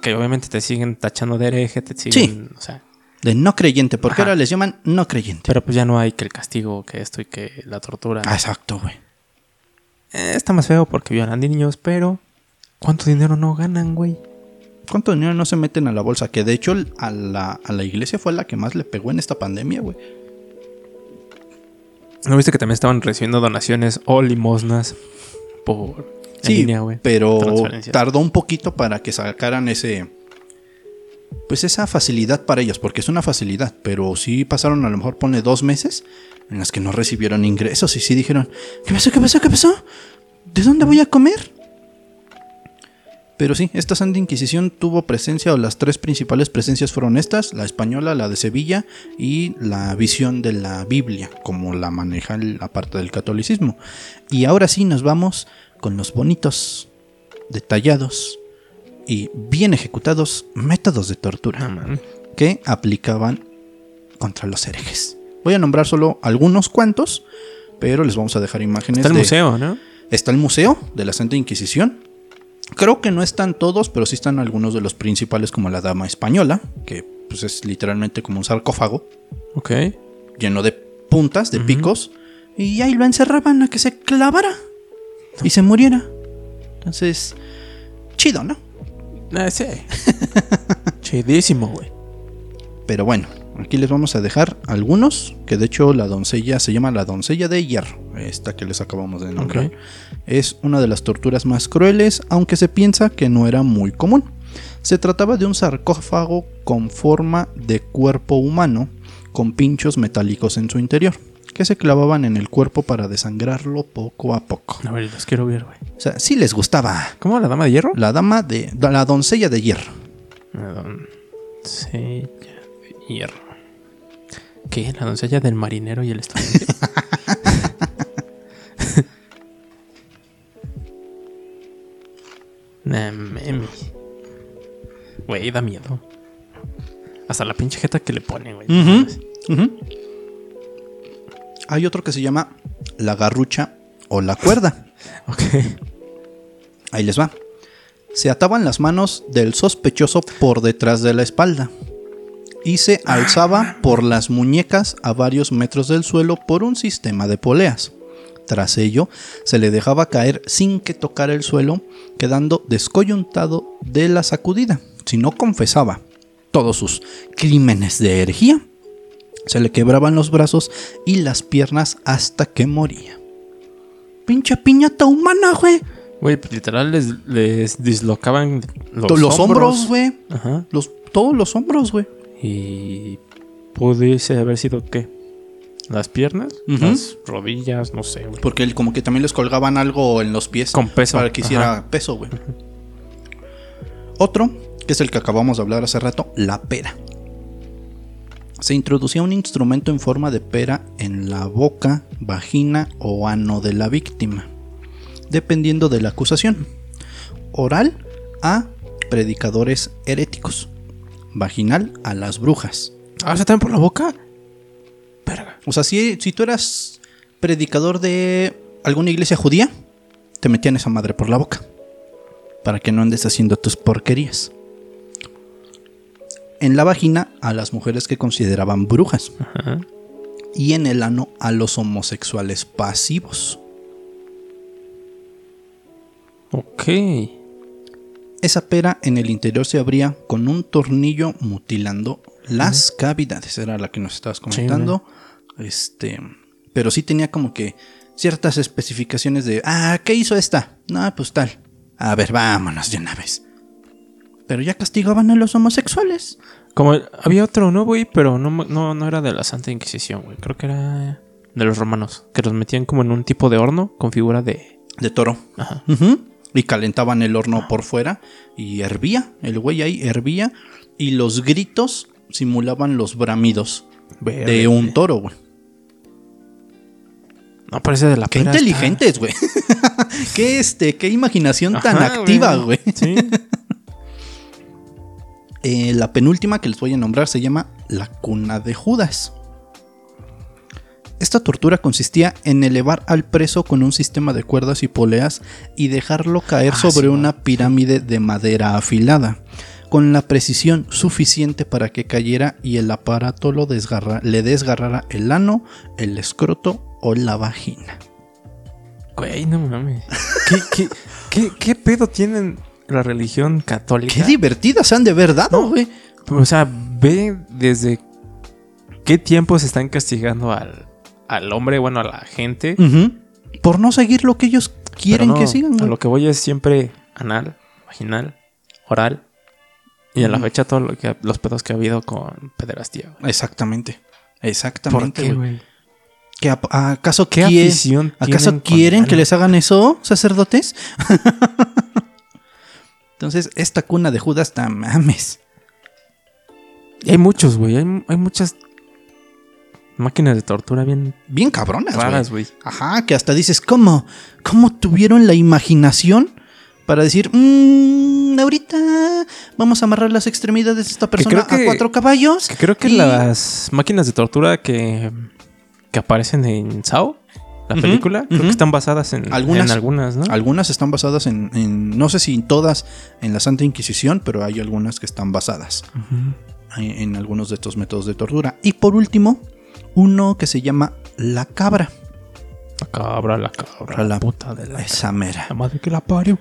Que obviamente te siguen tachando de hereje, te siguen. O sea.
De no creyente, porque
Ajá.
ahora les llaman no creyente.
Pero pues ya no hay que el castigo, que esto y que la tortura.
Ah, exacto, güey.
Eh, está más feo porque violan niños, pero. ¿Cuánto dinero no ganan, güey?
¿Cuánto dinero no se meten a la bolsa? Que de hecho a la, a la iglesia fue la que más le pegó en esta pandemia, güey.
¿No viste que también estaban recibiendo donaciones o limosnas por en
Sí,
línea, güey?
pero tardó un poquito para que sacaran ese... Pues esa facilidad para ellos, porque es una facilidad, pero sí pasaron a lo mejor pone dos meses en las que no recibieron ingresos y sí dijeron, ¿qué pasó? ¿Qué pasó? ¿Qué pasó? ¿De dónde voy a comer? Pero sí, esta Santa Inquisición tuvo presencia, o las tres principales presencias fueron estas, la española, la de Sevilla y la visión de la Biblia, como la maneja la parte del catolicismo. Y ahora sí nos vamos con los bonitos, detallados y bien ejecutados métodos de tortura
Ah,
que aplicaban contra los herejes. Voy a nombrar solo algunos cuantos, pero les vamos a dejar imágenes.
Está el
de-
museo, ¿no?
Está el museo de la Santa Inquisición. Creo que no están todos, pero sí están algunos de los principales, como la Dama Española, que pues, es literalmente como un sarcófago
Ok.
lleno de puntas, de picos, y ahí lo encerraban a que se clavara y se muriera. Entonces, chido, ¿no?
Eh, sí. [LAUGHS] Chidísimo, güey.
Pero bueno, aquí les vamos a dejar algunos, que de hecho la doncella se llama la doncella de hierro, esta que les acabamos de nombrar. Es una de las torturas más crueles, aunque se piensa que no era muy común. Se trataba de un sarcófago con forma de cuerpo humano, con pinchos metálicos en su interior, que se clavaban en el cuerpo para desangrarlo poco a poco.
A ver, los quiero ver, güey.
O sea, sí les gustaba.
¿Cómo? ¿La dama de hierro?
La dama de. La doncella de hierro.
La doncella de hierro. ¿Qué? ¿La doncella del marinero y el estudiante? [LAUGHS] Nah, meme. Güey, da miedo. Hasta la pinche jeta que le ponen, güey.
Hay otro que se llama la garrucha o la cuerda. [LAUGHS]
Ok.
Ahí les va. Se ataban las manos del sospechoso por detrás de la espalda y se alzaba por las muñecas a varios metros del suelo por un sistema de poleas. Tras ello, se le dejaba caer sin que tocara el suelo, quedando descoyuntado de la sacudida. Si no confesaba todos sus crímenes de herejía, se le quebraban los brazos y las piernas hasta que moría. Pinche piñata humana, güey.
Güey, pues literal les, les dislocaban los,
Los, hombros, güey.
Ajá.
Los, todos los hombros, güey.
Y pudiese haber sido qué? Las piernas, las rodillas, no sé, güey.
Porque él como que también les colgaban algo en los pies.
Con peso.
Para que hiciera
Ajá.
peso, güey. Otro, que es el que acabamos de hablar hace rato, la pera. Se introducía un instrumento en forma de pera en la boca, vagina o ano de la víctima, dependiendo de la acusación. Oral a predicadores heréticos. Vaginal a las brujas.
Ah, ¿se también por la boca? Verga.
O sea, si, si tú eras predicador de alguna iglesia judía, te metían esa madre por la boca. Para que no andes haciendo tus porquerías. En la vagina a las mujeres que consideraban brujas.
Ajá.
Y en el ano a los homosexuales pasivos.
Ok.
Esa pera en el interior se abría con un tornillo mutilando las cavidades. Era la que nos estabas comentando. este. Pero sí tenía como que ciertas especificaciones de. Ah, ¿qué hizo esta? No, pues tal. A ver, vámonos de una vez. Pero ya castigaban a los homosexuales.
Como había otro, ¿no, güey? Pero no, no, no era de la Santa Inquisición, güey. Creo que era de los romanos. Que los metían como en un tipo de horno con figura de...
De toro.
Ajá.
Ujú. Y calentaban el horno por fuera. Y hervía. El güey ahí hervía. Y los gritos simulaban los bramidos de un toro, güey.
No, parece de la
Qué
pera
inteligentes, güey. [LAUGHS] qué este, qué imaginación tan activa, güey.
Sí. [LAUGHS]
Eh, la penúltima que les voy a nombrar se llama la cuna de Judas. Esta tortura consistía en elevar al preso con un sistema de cuerdas y poleas y dejarlo caer
Ah,
sobre
sí,
una pirámide de madera afilada, con la precisión suficiente para que cayera y el aparato lo desgarra- le desgarrara el ano, el escroto o la vagina.
Güey, no mames. ¿Qué, qué, qué, qué pedo tienen la religión católica?
Qué divertidas han de ver dado,
No.
güey.
O sea, ve desde qué tiempo se están castigando al, al hombre, bueno, a la gente.
Por no seguir lo que ellos quieren
Pero no,
que sigan,
A
güey.
lo que voy es siempre anal, vaginal, oral. Y a la fecha todo lo que los pedos que ha habido con pederastía. güey.
Exactamente.
¿Por
Exactamente.
qué,
güey. ¿Que ¿Acaso,
¿Qué
¿acaso quieren que les hagan eso, sacerdotes? [LAUGHS] Entonces, esta cuna de Judas está mames.
Y hay muchos, güey. Hay, hay muchas máquinas de tortura bien
Bien cabronas,
raras, güey.
Ajá, que hasta dices, ¿cómo? ¿Cómo tuvieron la imaginación para decir, mmm, ahorita vamos a amarrar las extremidades de esta persona
que-
a cuatro caballos?
Que creo que
Y-
las máquinas de tortura que, que aparecen en Sao, la película, creo que están basadas en
Algunas.
en algunas ¿no?
Algunas están basadas en, en- no sé si todas en la Santa Inquisición, pero hay algunas que están basadas en algunos de estos métodos de tortura. Y por último, uno que se llama la cabra.
La cabra, la cabra,
La
puta de la,
Esa mera.
la madre que la parió.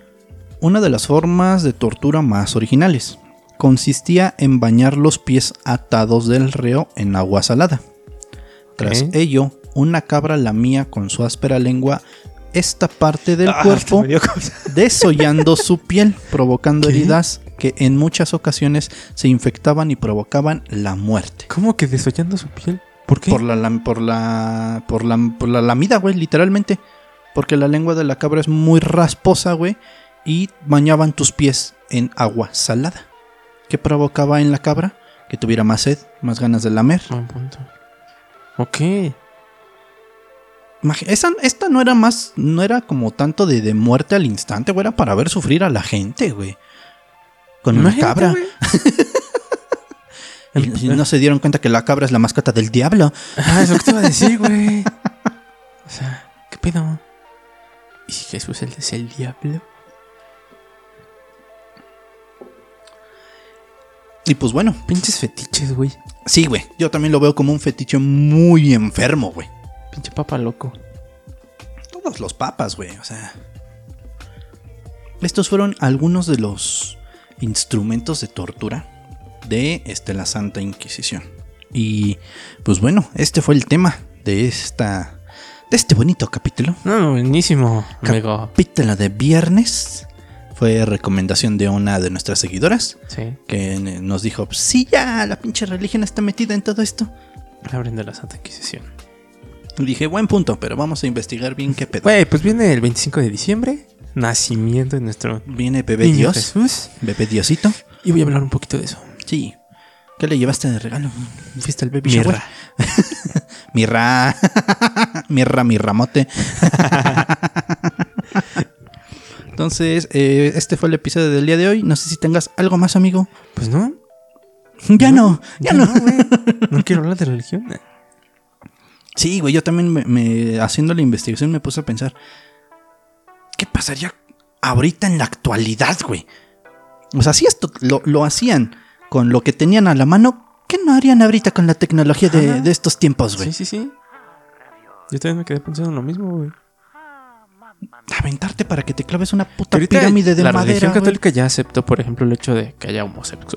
Una de las formas de tortura más originales. Consistía en bañar los pies atados del reo en agua salada. Tras ello, una cabra lamía con su áspera lengua esta parte del
Ah,
cuerpo, [LAUGHS] desollando su piel, provocando
¿Qué?
heridas que en muchas ocasiones se infectaban y provocaban la muerte.
¿Cómo que desollando su piel? ¿Por qué?
Por la, por la, por la, por la lamida, güey, literalmente. Porque la lengua de la cabra es muy rasposa, güey, y bañaban tus pies en agua salada. ¿Qué provocaba en la cabra? Que tuviera más sed, más ganas de lamer.
Buen punto. Ok.
esa, esta no era más, no era como tanto de, de muerte al instante, güey, era para ver sufrir a la gente, güey. Con una cabra. [LAUGHS] y, no se dieron cuenta que la cabra es la mascota del diablo.
Ah, eso que te iba a decir, [LAUGHS] güey. O sea, ¿qué pedo? ¿Y si Jesús es el diablo?
Y pues bueno.
Pinches fetiches, güey.
Sí, güey. Yo también lo veo como un fetiche muy enfermo, güey.
Pinche papa loco.
Todos los papas, güey. O sea. Estos fueron algunos de los instrumentos de tortura de este, la Santa Inquisición. Y pues bueno, este fue el tema de esta. de este bonito capítulo.
No, buenísimo, amigo.
Capítulo de viernes fue recomendación de una de nuestras seguidoras.
Sí.
Que nos dijo, pues, sí, ya, la pinche religión está metida en todo esto.
Abren de la Santa Inquisición.
Y dije, buen punto, pero vamos a investigar bien qué pedo.
Güey, pues viene el 25 de diciembre, nacimiento de nuestro...
Viene bebé Dios.
Jesús.
Bebé Diosito.
Y voy a hablar un poquito de eso.
Sí. ¿Qué le llevaste de regalo?
¿Fuiste al baby
Mirra. mirra. mirra, mirramote. Entonces, eh, este fue el episodio del día de hoy. No sé si tengas algo más, amigo.
Pues no.
Ya no, ya, no.
No, quiero hablar de religión. [LAUGHS]
Sí, güey, yo también me, haciendo la investigación me puse a pensar, ¿qué pasaría ahorita en la actualidad, güey? O sea, si esto lo, hacían con lo que tenían a la mano, ¿qué no harían ahorita con la tecnología de, de estos tiempos, güey?
Sí, sí, sí. Yo también me quedé pensando en lo mismo, güey
aventarte para que te claves una puta pirámide de madera. La religión
católica ya aceptó, por ejemplo, el hecho de que haya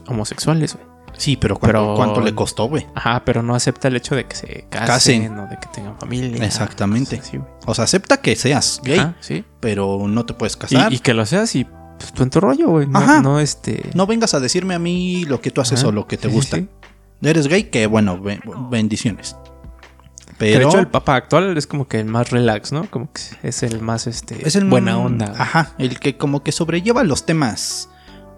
homosexuales, güey.
Sí, pero ¿cuánto, le costó, güey?
Ajá, pero no acepta el hecho de que se casen, o de que tengan familia.
Exactamente. o sea, acepta que seas gay, sí. pero no te puedes casar.
Y, que lo seas y pues, tú en tu rollo, güey. No, no, este...
no vengas a decirme a mí lo que tú haces o lo que te gusta. Eres gay, que bueno, bendiciones.
Pero... de hecho, el papa actual es como que el más relax, ¿no? Como que es el más este
es el
buena onda.
Ajá, el que como que sobrelleva los temas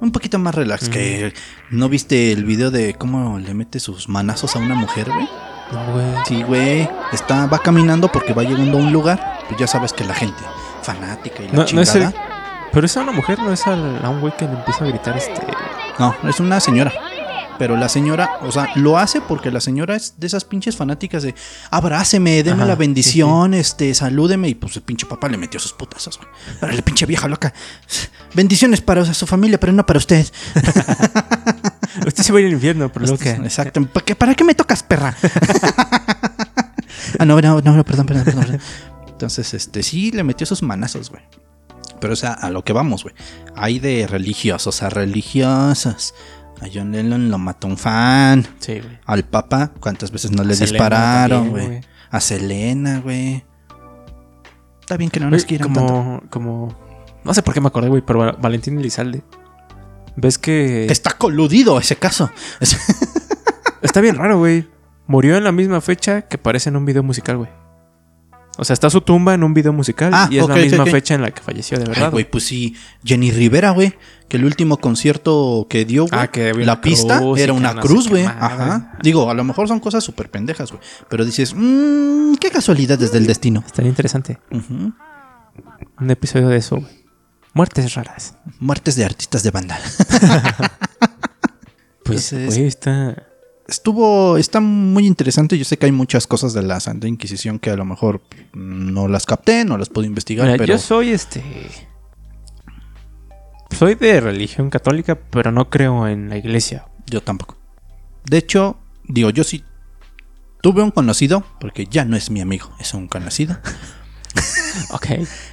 un poquito más relax. Que no viste el video de cómo le mete sus manazos a una mujer, güey.
No, güey.
Sí, güey. Está, va caminando porque va llegando a un lugar. Pues ya sabes que la gente fanática y la no, chingada. No es
pero es a una mujer, no es a, a un güey que le empieza a gritar este.
No, es una señora. Pero la señora, o sea, lo hace porque la señora es de esas pinches fanáticas de abráceme, deme la bendición, este, salúdeme. Y pues el pinche papá le metió sus putazos, güey. la pinche vieja loca. Bendiciones para su familia, pero no para usted. [LAUGHS]
usted se va a ir al infierno, pero loca.
Exacto. ¿Para qué, ¿Para qué me tocas, perra? [LAUGHS] ah, no, no, no, perdón, perdón, perdón. Entonces, este, sí le metió sus manazos, güey. Pero, o sea, a lo que vamos, güey. Hay de religiosos a religiosos. A John Lennon lo mató un fan.
Sí, güey.
Al Papa, ¿cuántas veces no le dispararon, güey? A Selena, güey. Está bien que no nos quieran
como,
tanto.
Como... No sé por qué me acordé, güey, pero Valentín Elizalde. ¿Ves que...
Está coludido ese caso. [LAUGHS]
Está bien raro, güey. Murió en la misma fecha que aparece en un video musical, güey. O sea, está su tumba en un video musical ah, y es la misma fecha en la que falleció, de verdad.
güey, pues sí, Jenny Rivera, güey, que el último concierto que dio, güey, ah, que la pista era una cruz, güey. Ajá. Digo, a lo mejor son cosas súper pendejas, güey. Pero dices, mmm, qué casualidad desde el destino.
Estaría interesante. Un episodio de eso, güey. Muertes raras.
Muertes de artistas de banda. [LAUGHS]
pues, güey, está
estuvo, está muy interesante. Yo sé que hay muchas cosas de la Santa Inquisición que a lo mejor no las capté, no las puedo investigar. pero...
Yo soy este. Soy de religión católica, pero no creo en la iglesia.
Yo tampoco. De hecho, digo, yo sí tuve un conocido, porque ya no es mi amigo, es un conocido. [LAUGHS]
ok.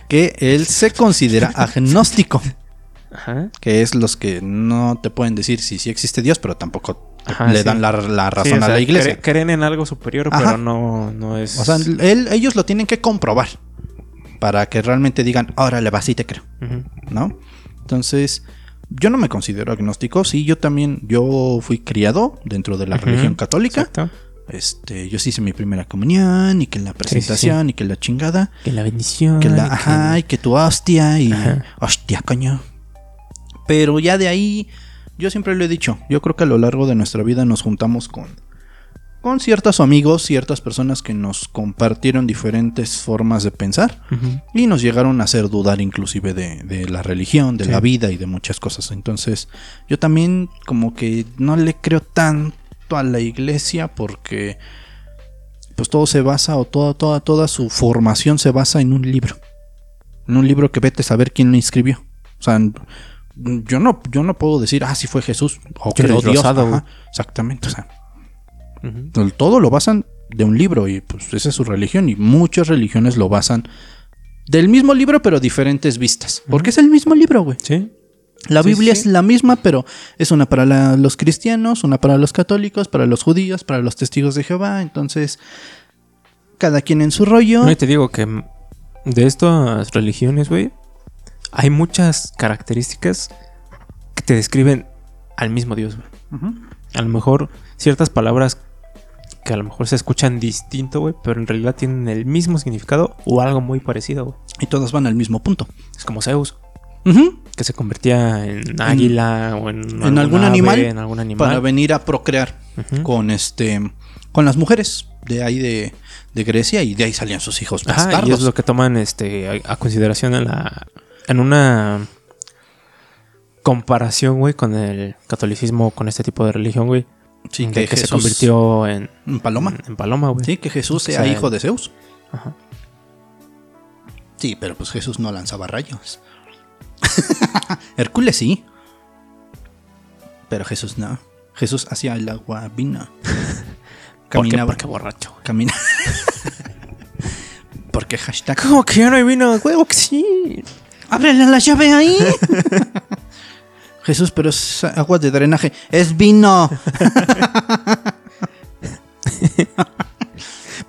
Que él se considera agnóstico. Que es los que no te pueden decir si sí existe Dios, pero tampoco le dan la, razón a la iglesia.
creen en algo superior, pero no, no es.
O sea, ellos lo tienen que comprobar para que realmente digan, ahora le vas y te creo. ¿No? Entonces, yo no me considero agnóstico. Sí, yo también, yo fui criado dentro de la religión católica. Este, yo sí hice mi primera comunión y que la presentación y que la chingada.
Que la bendición.
Que la, ajá, y que tu hostia y hostia, coño. Pero ya de ahí, yo siempre lo he dicho, yo creo que a lo largo de nuestra vida nos juntamos con con ciertos amigos, ciertas personas que nos compartieron diferentes formas de pensar y nos llegaron a hacer dudar inclusive de, la religión, de la vida y de muchas cosas. Entonces yo también como que no le creo tanto a la iglesia porque pues todo se basa o toda, toda, toda su formación se basa en un libro. En un libro que vete a saber quién lo inscribió. O sea, yo no, yo no puedo decir, ah, sí fue Jesús o creó Dios. exactamente, o sea todo lo basan de un libro y pues esa es su religión y muchas religiones lo basan del mismo libro pero diferentes vistas. Porque es el mismo libro, güey.
Sí.
La Biblia es la misma, pero es una para los cristianos, una para los católicos, para los judíos, para los testigos de Jehová. Entonces, cada quien en su rollo.
No, y te digo que de estas religiones, güey, hay muchas características que te describen al mismo Dios, güey. A lo mejor ciertas palabras que a lo mejor se escuchan distinto, güey, pero en realidad tienen el mismo significado o algo muy parecido, güey.
Y todas van al mismo punto.
Es como Zeus. Que se convertía en águila o en,
en algún animal, en algún animal para venir a procrear con este con las mujeres de ahí de, Grecia y de ahí salían sus hijos
y es lo que toman este a, consideración en la en una comparación, güey, con el catolicismo, con este tipo de religión, güey
Sí, que,
se convirtió en,
paloma.
En, paloma, güey.
Sí, que Jesús sea, hijo de Zeus. Ajá. Sí, pero pues Jesús no lanzaba rayos. [LAUGHS] Hércules sí. Pero Jesús no. Jesús hacía el agua vina. [LAUGHS]
Caminaba. ¿Por qué? Porque borracho.
Camina. [LAUGHS] Porque hashtag.
¿Cómo que ya no hay vino? Huevo que sí.
Ábrele la llave ahí. [LAUGHS] Jesús, pero es agua de drenaje. Es vino. [LAUGHS]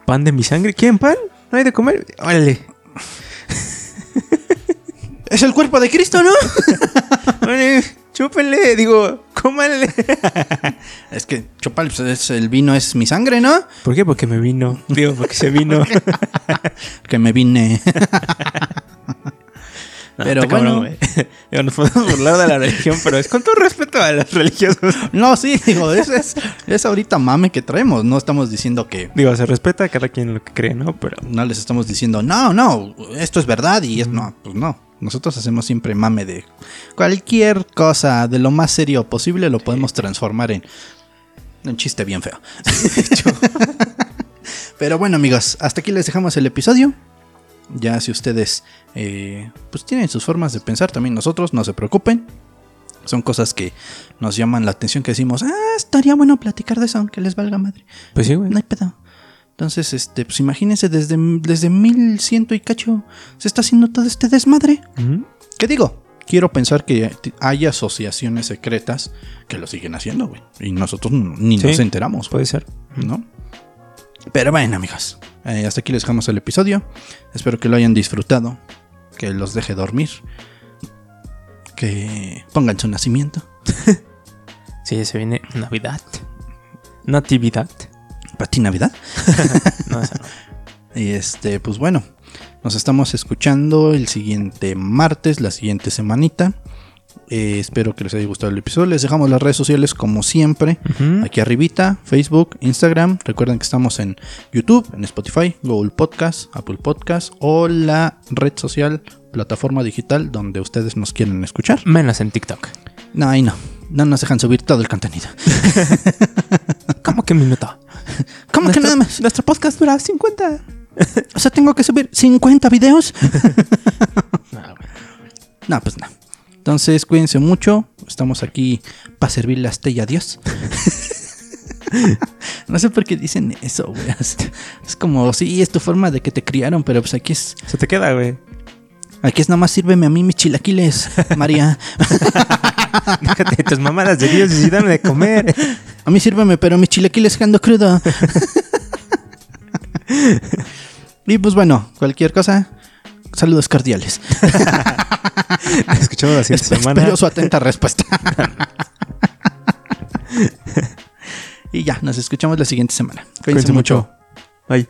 pan de mi sangre. ¿Quién pan? No hay de comer. Órale. [LAUGHS]
es el cuerpo de Cristo, ¿no?
Órale, chúpenle. Digo, cómanle.
es que chupal, pues, el vino es mi sangre, ¿no?
¿Por qué? Porque me vino. Digo, porque se vino.
que me vine. Pero bueno, [LAUGHS]
nos podemos burlar de la religión, pero es con todo respeto a las religiosas.
No, sí, digo, es, es, es, ahorita mame que traemos. No estamos diciendo que.
Digo, se respeta a cada quien lo que cree, ¿no? Pero.
No les estamos diciendo, no, no, esto es verdad y es. No, pues no. Nosotros hacemos siempre mame de cualquier cosa, de lo más serio posible, lo podemos transformar en un chiste bien feo. [LAUGHS] [LAUGHS] Pero bueno, amigos, hasta aquí les dejamos el episodio. Ya si ustedes eh, pues tienen sus formas de pensar, también nosotros, no se preocupen. Son cosas que nos llaman la atención, que decimos, ah, estaría bueno platicar de eso, aunque les valga madre.
Pues sí, güey.
No hay pedo. Entonces, este, pues imagínense, desde, desde 1100 y cacho se está haciendo todo este desmadre. ¿Qué digo? Quiero pensar que hay asociaciones secretas que lo siguen haciendo, güey. Y nosotros ni nos enteramos.
Puede ser.
¿No? Pero bueno, amigos, eh, hasta aquí les dejamos el episodio. Espero que lo hayan disfrutado, que los deje dormir, que pongan su nacimiento. [LAUGHS]
sí, se viene Navidad. Natividad.
¿Para ti Navidad? [LAUGHS] no, esa no. [LAUGHS] Y este, pues bueno, nos estamos escuchando el siguiente martes, la siguiente semanita. Eh, espero que les haya gustado el episodio. Les dejamos las redes sociales como siempre. Aquí arribita, Facebook, Instagram. Recuerden que estamos en YouTube, en Spotify, Google Podcast, Apple Podcast o la red social, plataforma digital donde ustedes nos quieren escuchar.
Menos en TikTok.
No, ahí no. No nos dejan subir todo el contenido. [LAUGHS]
¿Cómo que minuto?
¿Cómo que nada más?
Nuestro podcast dura 50.
o sea, tengo que subir 50 videos. no, [LAUGHS] [LAUGHS] no, pues no. Entonces, cuídense mucho. Estamos aquí para servirle a y a Dios. [LAUGHS] no sé por qué dicen eso, güey. Es como, sí, es tu forma de que te criaron, pero pues aquí es.
Se te queda, güey.
Aquí es nada más sírveme a mí mis chilaquiles, María. [LAUGHS]
Déjate tus mamadas de Dios y dame de comer.
A mí sírveme, pero mis chilaquiles quedando crudo. [LAUGHS] y pues bueno, cualquier cosa, saludos cordiales. [LAUGHS]
Escuchamos la siguiente semana.
Espero su atenta respuesta. [LAUGHS] y ya, nos escuchamos la siguiente semana.
Cuídense, mucho. Bye.